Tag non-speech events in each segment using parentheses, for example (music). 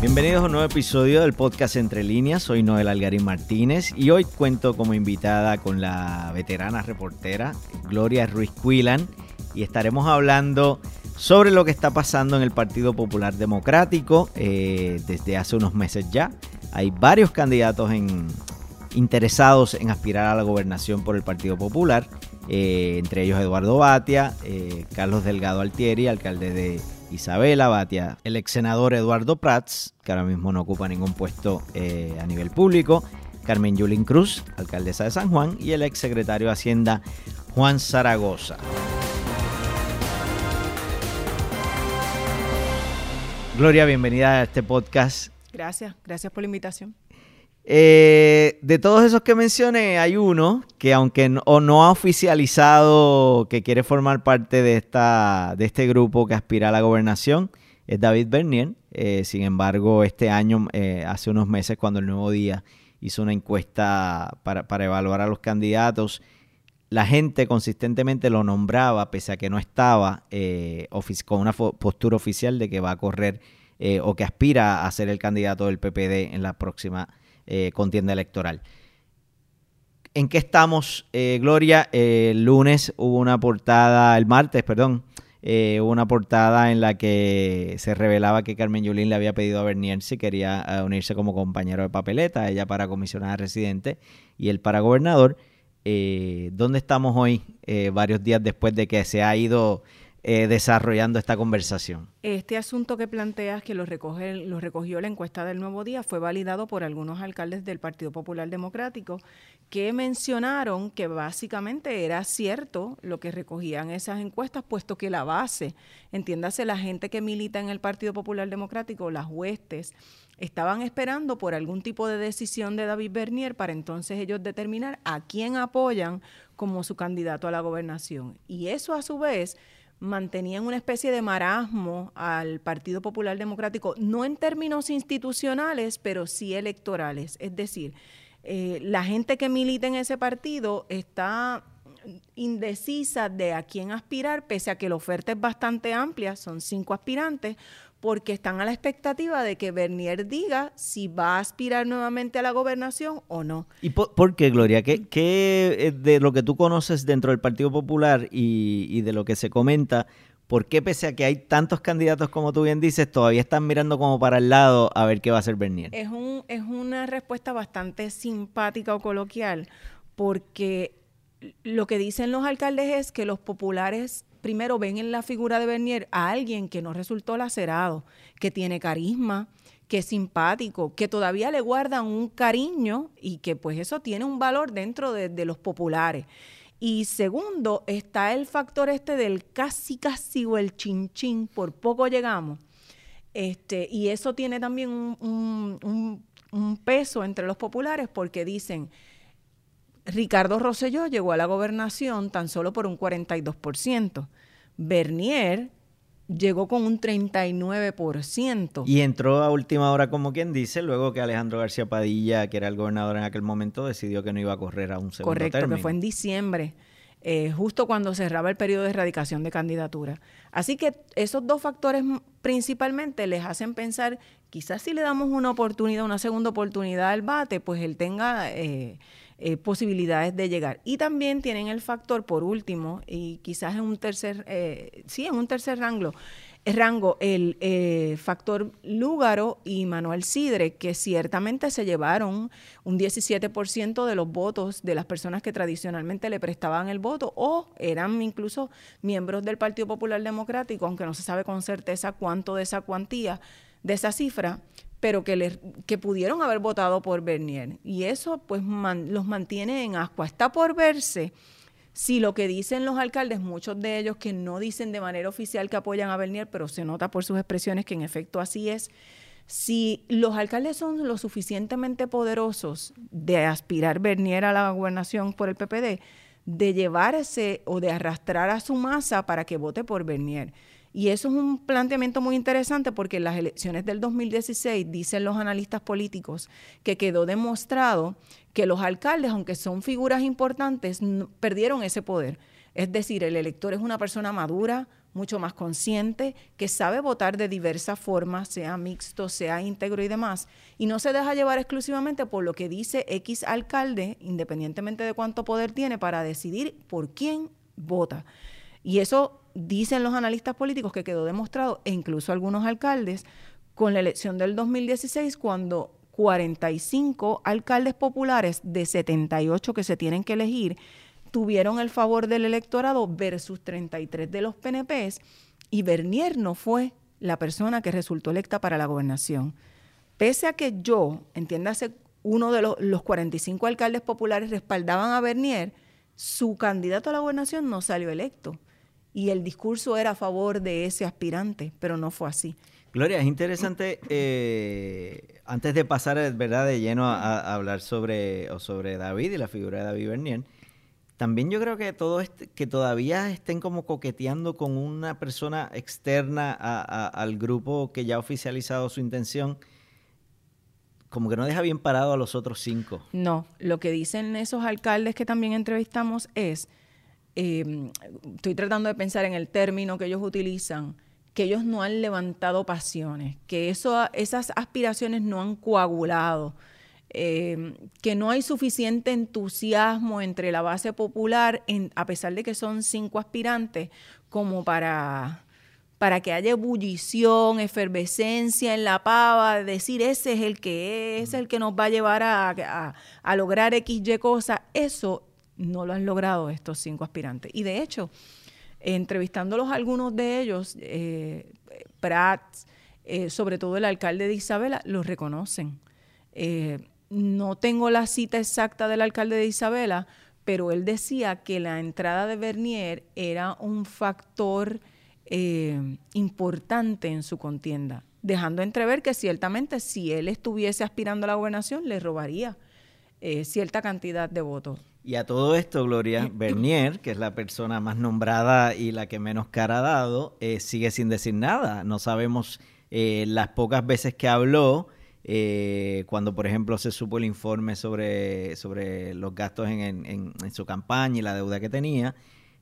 Bienvenidos a un nuevo episodio del podcast Entre Líneas. Soy Noel Algarín Martínez y hoy cuento como invitada con la veterana reportera Gloria Ruiz Cuilan y estaremos hablando sobre lo que está pasando en el Partido Popular Democrático eh, desde hace unos meses ya. Hay varios candidatos interesados en aspirar a la gobernación por el Partido Popular, eh, entre ellos Eduardo Batia, eh, Carlos Delgado Altieri, alcalde de Isabela Batia, el ex senador Eduardo Prats, que ahora mismo no ocupa ningún puesto a nivel público, Carmen Yulín Cruz, alcaldesa de San Juan, y el ex secretario de Hacienda Juan Zaragoza. Gloria, bienvenida a este podcast. Gracias, gracias por la invitación. Eh, de todos esos que mencioné, hay uno que aunque no, ha oficializado que quiere formar parte de, esta, de este grupo que aspira a la gobernación, es David Bernier. Eh, sin embargo, este año, eh, hace unos meses, cuando el Nuevo Día hizo una encuesta para, para evaluar a los candidatos, la gente consistentemente lo nombraba, pese a que no estaba con una postura oficial de que va a correr o que aspira a ser el candidato del PPD en la próxima eh, contienda electoral. ¿En qué estamos, Gloria? el lunes hubo una portada, el martes, perdón, hubo una portada en la que se revelaba que Carmen Yulín le había pedido a Bernier si quería unirse como compañero de papeleta, ella para comisionada residente y él para gobernador. Eh, ¿dónde estamos hoy, eh, varios días después de que se ha ido eh, desarrollando esta conversación? Este asunto que planteas, que lo, recoge, lo recogió la encuesta del Nuevo Día, fue validado por algunos alcaldes del Partido Popular Democrático que mencionaron que básicamente era cierto lo que recogían esas encuestas, puesto que la base, entiéndase la gente que milita en el Partido Popular Democrático, las huestes, estaban esperando por algún tipo de decisión de David Bernier para entonces ellos determinar a quién apoyan como su candidato a la gobernación. Y eso a su vez mantenían una especie de marasmo al Partido Popular Democrático, no en términos institucionales, pero sí electorales. Es decir, eh, la gente que milita en ese partido está indecisa de a quién aspirar, pese a que la oferta es bastante amplia, son cinco aspirantes, porque están a la expectativa de que Bernier diga si va a aspirar nuevamente a la gobernación o no. ¿Y por, qué, Gloria? ¿Qué, ¿Qué, de lo que tú conoces dentro del Partido Popular y, de lo que se comenta, por qué pese a que hay tantos candidatos como tú bien dices, todavía están mirando como para el lado a ver qué va a hacer Bernier? Es, un, es una respuesta bastante simpática o coloquial, porque lo que dicen los alcaldes es que los populares primero ven en la figura de Bernier a alguien que no resultó lacerado, que tiene carisma, que es simpático, que todavía le guardan un cariño y que pues eso tiene un valor dentro de, los populares. Y segundo, está el factor este del casi casi o el chin chin, por poco llegamos. Este, y eso tiene también un, un peso entre los populares porque dicen, Ricardo Rosselló llegó a la gobernación tan solo por un 42%. Bernier llegó con un 39%. Y entró a última hora, como quien dice, luego que Alejandro García Padilla, que era el gobernador en aquel momento, decidió que no iba a correr a un segundo Correcto, que fue en diciembre. Eh, justo cuando cerraba el periodo de erradicación de candidatura. Así que esos dos factores principalmente les hacen pensar, quizás si le damos una oportunidad, una segunda oportunidad al bate, pues él tenga eh, eh, posibilidades de llegar. Y también tienen el factor, por último, y quizás en un tercer, eh, sí, en un tercer rango, el rango, el eh, factor Lúgaro y Manuel Sidre, que ciertamente se llevaron un 17% de los votos de las personas que tradicionalmente le prestaban el voto o eran incluso miembros del Partido Popular Democrático, aunque no se sabe con certeza cuánto de esa cuantía, de esa cifra, pero que, le, que pudieron haber votado por Bernier. Y eso pues los mantiene en ascua. Está por verse si lo que dicen los alcaldes, muchos de ellos que no dicen de manera oficial que apoyan a Bernier, pero se nota por sus expresiones que en efecto así es, si los alcaldes son lo suficientemente poderosos de aspirar Bernier a la gobernación por el PPD, de llevarse o de arrastrar a su masa para que vote por Bernier. Y eso es un planteamiento muy interesante porque en las elecciones del 2016 dicen los analistas políticos que quedó demostrado que los alcaldes, aunque son figuras importantes, perdieron ese poder. Es decir, el elector es una persona madura, mucho más consciente, que sabe votar de diversas formas, sea mixto, sea íntegro y demás, y no se deja llevar exclusivamente por lo que dice X alcalde, independientemente de cuánto poder tiene, para decidir por quién vota. Y eso dicen los analistas políticos que quedó demostrado, e incluso algunos alcaldes, con la elección del 2016, cuando 45 alcaldes populares de 78 que se tienen que elegir tuvieron el favor del electorado versus 33 de los PNPs y Bernier no fue la persona que resultó electa para la gobernación. Pese a que yo, entiéndase, uno de los, los 45 alcaldes populares respaldaban a Bernier, su candidato a la gobernación no salió electo. Y el discurso era a favor de ese aspirante, pero no fue así. Gloria, es interesante, eh, antes de pasar ¿verdad? de lleno a, a, hablar sobre, o sobre David y la figura de David Bernier, también yo creo que todo este, que todavía estén como coqueteando con una persona externa al grupo que ya ha oficializado su intención, como que no deja bien parado a los otros cinco. No, lo que dicen esos alcaldes que también entrevistamos es, em, estoy tratando de pensar en el término que ellos utilizan, que ellos no han levantado pasiones, que eso, esas aspiraciones no han coagulado eh, que no hay suficiente entusiasmo entre la base popular, a pesar de que son cinco aspirantes, como para, para que haya ebullición, efervescencia en la pava, decir ese es el que es, el que nos va a llevar a, a, lograr X, Y cosa. Eso no lo han logrado estos cinco aspirantes. Y de hecho, entrevistándolos algunos de ellos, eh, Prats, eh, sobre todo el alcalde de Isabela, los reconocen. Eh, no tengo la cita exacta del alcalde de Isabela, pero él decía que la entrada de Bernier era un factor importante en su contienda, dejando entrever que ciertamente si él estuviese aspirando a la gobernación le robaría cierta cantidad de votos. Y a todo esto, Gloria, Bernier, que es la persona más nombrada y la que menos cara ha dado, eh, sigue sin decir nada. No sabemos las pocas veces que habló, eh, cuando, por ejemplo, se supo el informe sobre, sobre los gastos en, su campaña y la deuda que tenía,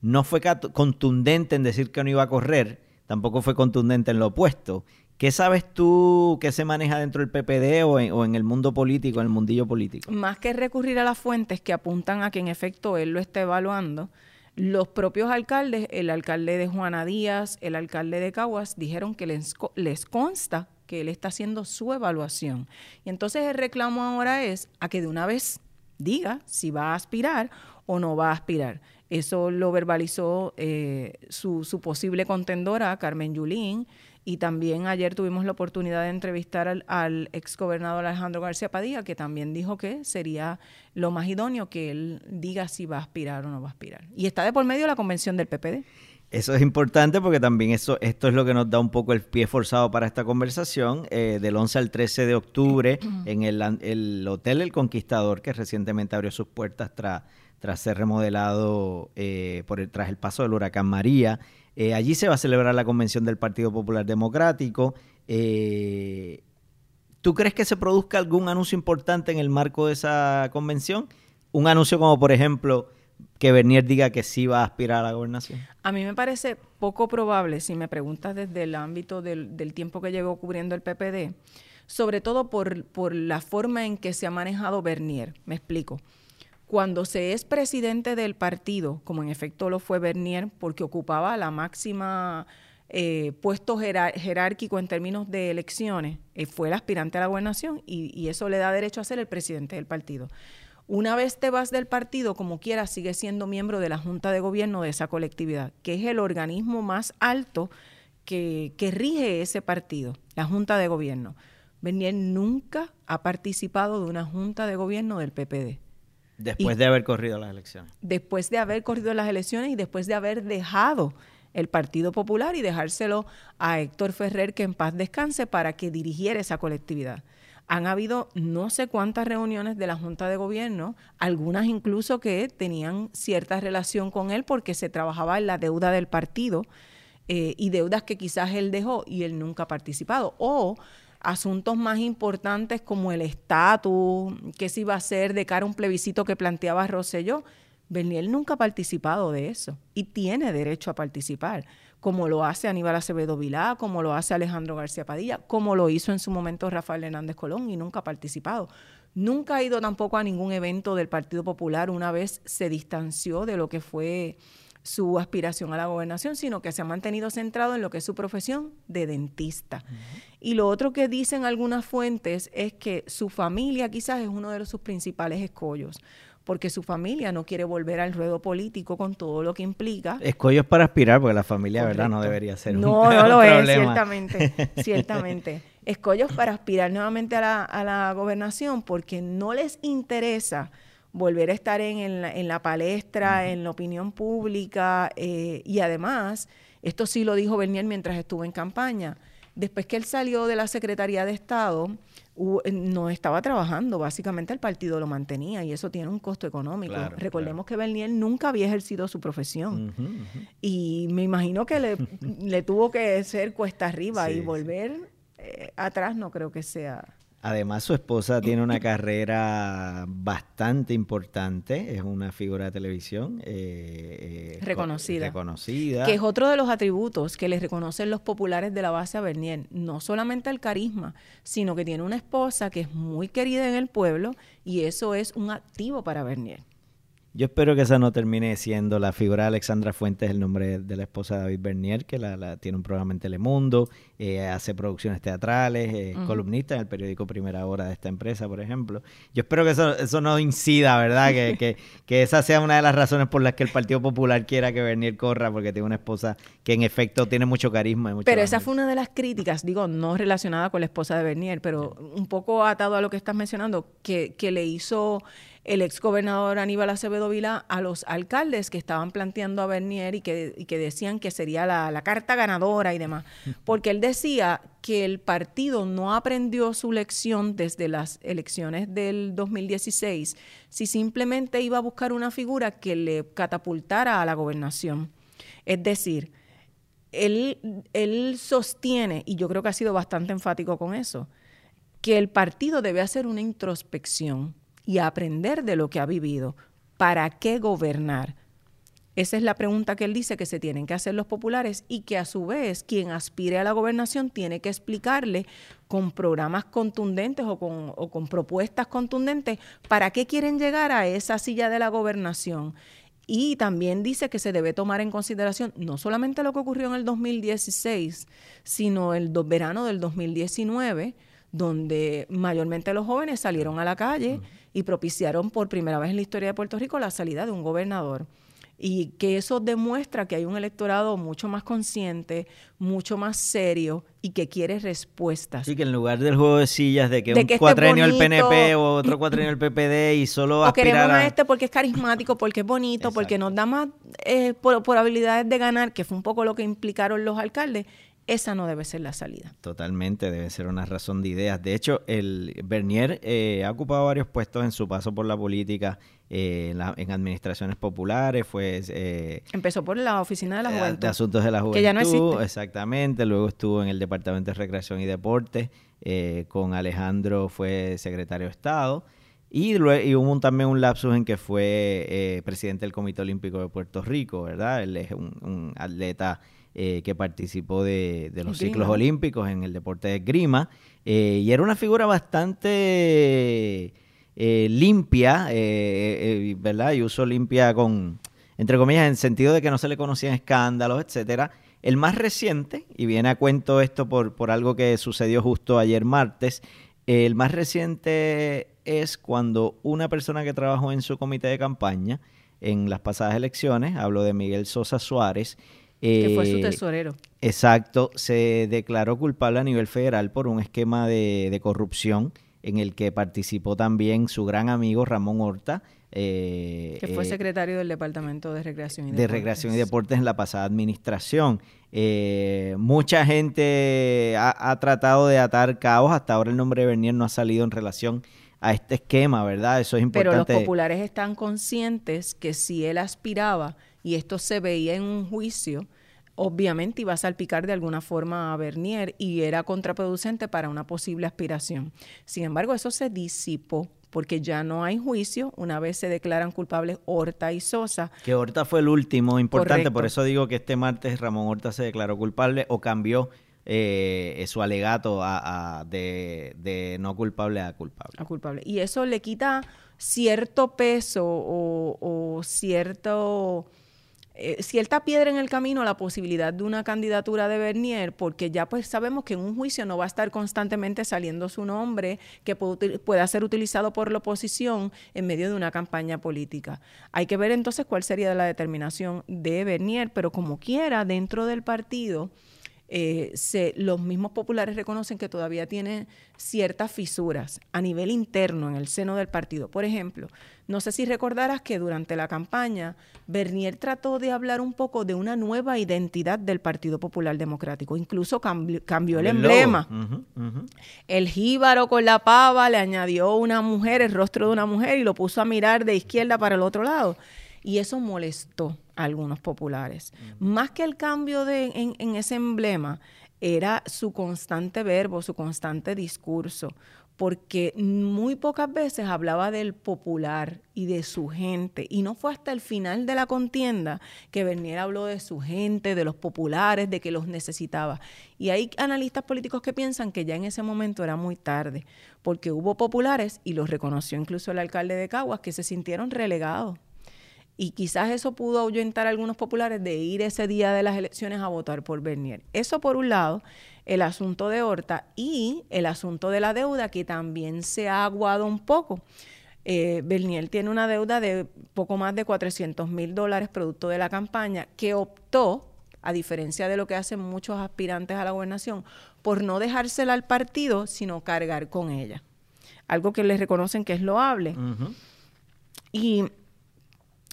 no fue contundente en decir que no iba a correr, tampoco fue contundente en lo opuesto. ¿Qué sabes tú que se maneja dentro del PPD o en, o en, el mundo político, en el mundillo político? Más que recurrir a las fuentes que apuntan a que en efecto él lo está evaluando, los propios alcaldes, el alcalde de Juana Díaz, el alcalde de Caguas, dijeron que les, les consta que él está haciendo su evaluación. Y entonces el reclamo ahora es a que de una vez diga si va a aspirar o no va a aspirar. Eso lo verbalizó eh, su, su, posible contendora, Carmen Yulín, y también ayer tuvimos la oportunidad de entrevistar al, al exgobernador Alejandro García Padilla, que también dijo que sería lo más idóneo que él diga si va a aspirar o no va a aspirar. Y está de por medio la convención del PPD. Eso es importante porque también eso, esto es lo que nos da un poco el pie forzado para esta conversación. Eh, del 11 al 13 de octubre, (clears throat) en el, Hotel El Conquistador, que recientemente abrió sus puertas tras tras ser remodelado eh, por el, tras el paso del huracán María. Eh, allí se va a celebrar la convención del Partido Popular Democrático. ¿Tú crees que se produzca algún anuncio importante en el marco de esa convención? Un anuncio como, por ejemplo, que Bernier diga que sí va a aspirar a la gobernación? A mí me parece poco probable, si me preguntas desde el ámbito del, tiempo que llevo cubriendo el PPD, sobre todo por, por la forma en que se ha manejado Bernier. Me explico. Cuando se es presidente del partido, como en efecto lo fue Bernier, porque ocupaba la máxima eh, puesto jerárquico en términos de elecciones, eh, fue el aspirante a la gobernación y, eso le da derecho a ser el presidente del partido. Una vez te vas del partido, como quieras, sigues siendo miembro de la Junta de Gobierno de esa colectividad, que es el organismo más alto que, rige ese partido, la Junta de Gobierno. Bernier nunca ha participado de una Junta de Gobierno del PPD. Después de haber corrido las elecciones. Después de haber corrido las elecciones y después de haber dejado el Partido Popular y dejárselo a Héctor Ferrer que en paz descanse para que dirigiera esa colectividad han habido no sé cuántas reuniones de la Junta de Gobierno, algunas incluso que tenían cierta relación con él porque se trabajaba en la deuda del partido eh, y deudas que quizás él dejó y él nunca ha participado. O asuntos más importantes como el estatus, qué se iba a hacer de cara a un plebiscito que planteaba Rosselló. Bernier nunca ha participado de eso y tiene derecho a participar. como lo hace Aníbal Acevedo Vilá, como lo hace Alejandro García Padilla, como lo hizo en su momento Rafael Hernández Colón y nunca ha participado. Nunca ha ido tampoco a ningún evento del Partido Popular, una vez se distanció de lo que fue su aspiración a la gobernación, sino que se ha mantenido centrado en lo que es su profesión de dentista. Y lo otro que dicen algunas fuentes es que su familia quizás es uno de sus principales escollos, porque su familia no quiere volver al ruedo político con todo lo que implica. Escollos para aspirar, porque la familia, ¿verdad? No debería ser (laughs) no, un No, no lo es, ciertamente, (laughs) ciertamente. Escollos para aspirar nuevamente a la, a la gobernación, porque no les interesa volver a estar en, en, la, palestra, en la opinión pública eh, y además, esto sí lo dijo Bernier mientras estuvo en campaña, después que él salió de la Secretaría de Estado, eh, no estaba trabajando, básicamente el partido lo mantenía y eso tiene un costo económico. Recordemos que Bernier nunca había ejercido su profesión. Y me imagino que le, le, tuvo que ser cuesta arriba y volver eh, atrás no creo que sea Además, su esposa tiene una carrera bastante importante, es una figura de televisión eh, eh, reconocida. reconocida. Que es otro de los atributos que le reconocen los populares de la base a Bernier. No solamente el carisma, sino que tiene una esposa que es muy querida en el pueblo y eso es un activo para Bernier. Yo espero que esa no termine siendo la figura de Alexandra Fuentes, el nombre de la esposa de David Bernier, que la, tiene un programa en Telemundo, eh, hace producciones teatrales, es columnista en el periódico Primera Hora de esta empresa, por ejemplo. Yo espero que eso, eso no incida, ¿verdad? que, (laughs) que, que, esa sea una de las razones por las que el Partido Popular quiera que Bernier corra, porque tiene una esposa que en efecto tiene mucho carisma. Y mucho pero esa fue una de las críticas, digo, no relacionada con la esposa de Bernier, pero un poco atado a lo que estás mencionando, que, que le hizo el exgobernador Aníbal Acevedo Vila a los alcaldes que estaban planteando a Bernier y que, que decían que sería la, carta ganadora y demás. (laughs) Porque él decía que el partido no aprendió su lección desde las elecciones del 2016 si simplemente iba a buscar una figura que le catapultara a la gobernación. Es decir, él, él sostiene, y yo creo que ha sido bastante enfático con eso, que el partido debe hacer una introspección y aprender de lo que ha vivido. ¿Para qué gobernar? Esa es la pregunta que él dice que se tienen que hacer los populares y que a su vez quien aspire a la gobernación tiene que explicarle con programas contundentes o con, o con propuestas contundentes para qué quieren llegar a esa silla de la gobernación. Y también dice que se debe tomar en consideración no solamente lo que ocurrió en el 2016, sino el verano del 2019, donde mayormente los jóvenes salieron a la calle y propiciaron por primera vez en la historia de Puerto Rico la salida de un gobernador. Y que eso demuestra que hay un electorado mucho más consciente, mucho más serio y que quiere respuestas. Sí, que en lugar del juego de sillas de que un cuatrenio el PNP o otro cuatrenio el PPD y solo (laughs) o queremos a... este porque es carismático, porque es bonito, porque nos da más eh, por, habilidades de ganar, que fue un poco lo que implicaron los alcaldes, esa no debe ser la salida. Totalmente, debe ser una razón de ideas. De hecho, el Bernier eh, ha ocupado varios puestos en su paso por la política, eh, en, administraciones populares, fue... Eh, Empezó por la Oficina de la Juventud. De Asuntos de la Juventud. Que ya no existe. Exactamente, luego estuvo en el Departamento de Recreación y Deportes, con Alejandro fue secretario de Estado. Y, luego, hubo también un lapsus en que fue presidente del Comité Olímpico de Puerto Rico, ¿verdad? Él es un atleta eh, que participó de, los ciclos olímpicos en el deporte de grima eh, y era una figura bastante eh, limpia, ¿verdad? Y uso limpia con, entre comillas, en sentido de que no se le conocían escándalos, etcétera. El más reciente, y viene a cuento esto por, por algo que sucedió justo ayer martes, el más reciente es cuando una persona que trabajó en su comité de campaña en las pasadas elecciones, hablo de Miguel Sosa Suárez, que fue su eh, tesorero. Exacto, se declaró culpable a nivel federal por un esquema de, corrupción en el que participó también su gran amigo Ramón Horta. Eh, que fue eh, secretario del Departamento de Recreación y Deportes. De Recreación y Deportes en la pasada administración. mucha gente ha, tratado de atar cabos. Hasta ahora el nombre de Bernier no ha salido en relación a este esquema, ¿verdad? Eso es importante. Pero los populares están conscientes que si él aspiraba y esto se veía en un juicio, obviamente iba a salpicar de alguna forma a Bernier y era contraproducente para una posible aspiración. Sin embargo, eso se disipó porque ya no hay juicio una vez se declaran culpables Horta y Sosa. Que Horta fue el último importante, por eso digo que este martes Ramón Horta se declaró culpable o cambió eh, su alegato a, de, no culpable a culpable. A culpable. Y eso le quita cierto peso o cierto eh, cierta piedra en el camino la posibilidad de una candidatura de Bernier, porque ya pues sabemos que en un juicio no va a estar constantemente saliendo su nombre que pueda ser utilizado por la oposición en medio de una campaña política. Hay que ver entonces cuál sería la determinación de Bernier, pero como quiera, dentro del partido eh, se, los mismos populares reconocen que todavía tiene ciertas fisuras a nivel interno en el seno del partido. Por ejemplo, no sé si recordarás que durante la campaña Bernier trató de hablar un poco de una nueva identidad del Partido Popular Democrático. Incluso cambió, el, emblema. El jíbaro con la pava le añadió una mujer, el rostro de una mujer, y lo puso a mirar de izquierda para el otro lado. Y eso molestó a algunos populares. Más que el cambio de, en, ese emblema, era su constante verbo, su constante discurso, porque muy pocas veces hablaba del popular y de su gente. Y no fue hasta el final de la contienda que Bernier habló de su gente, de los populares, de que los necesitaba. Y hay analistas políticos que piensan que ya en ese momento era muy tarde, porque hubo populares, y los reconoció incluso el alcalde de Caguas, que se sintieron relegados y quizás eso pudo ahuyentar a algunos populares de ir ese día de las elecciones a votar por Bernier. Eso por un lado, el asunto de Horta y el asunto de la deuda que también se ha aguado un poco. Eh, Bernier tiene una deuda de poco más de 400 mil dólares producto de la campaña que optó, a diferencia de lo que hacen muchos aspirantes a la gobernación, por no dejársela al partido, sino cargar con ella. Algo que les reconocen que es loable. Y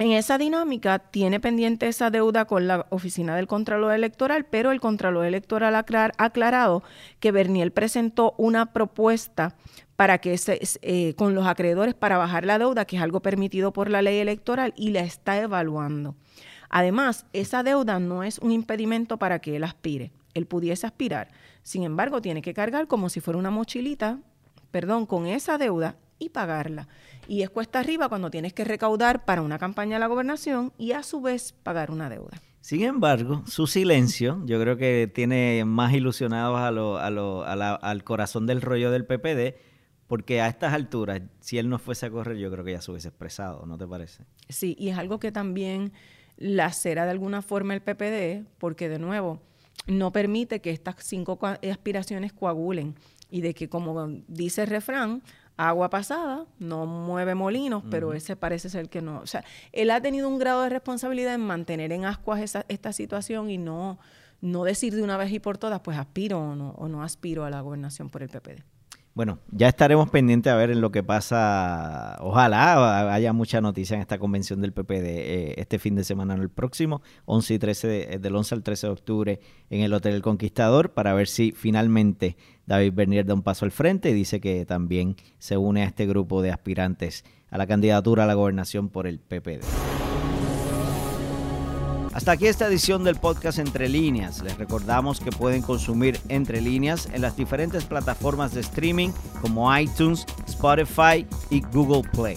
en esa dinámica tiene pendiente esa deuda con la oficina del Contralor Electoral, pero el Contralor Electoral ha aclarado que Berniel presentó una propuesta para que eh, con los acreedores para bajar la deuda, que es algo permitido por la ley electoral, y la está evaluando. Además, esa deuda no es un impedimento para que él aspire. Él pudiese aspirar. Sin embargo, tiene que cargar como si fuera una mochilita, perdón, con esa deuda y pagarla y es cuesta arriba cuando tienes que recaudar para una campaña de la gobernación y a su vez pagar una deuda. Sin embargo, su silencio yo creo que tiene más ilusionados a lo, a lo, al corazón del rollo del PPD, porque a estas alturas, si él no fuese a correr, yo creo que ya se hubiese expresado, ¿no te parece? Sí, y es algo que también lacera de alguna forma el PPD, porque de nuevo, no permite que estas cinco aspiraciones coagulen y de que, como dice el refrán, agua pasada, no mueve molinos, pero ese parece ser que no. O sea, él ha tenido un grado de responsabilidad en mantener en ascuas esa, esta situación y no, no decir de una vez y por todas, pues aspiro o no, o no aspiro a la gobernación por el PPD. Bueno, ya estaremos pendientes a ver en lo que pasa. Ojalá haya mucha noticia en esta convención del PPD eh, este fin de semana, no el próximo, 11 y 13 del 11 al 13 de octubre en el Hotel El Conquistador, para ver si finalmente David Bernier da un paso al frente y dice que también se une a este grupo de aspirantes a la candidatura a la gobernación por el PPD. Hasta aquí esta edición del podcast Entre Líneas. Les recordamos que pueden consumir Entre Líneas en las diferentes plataformas de streaming como iTunes, Spotify y Google Play.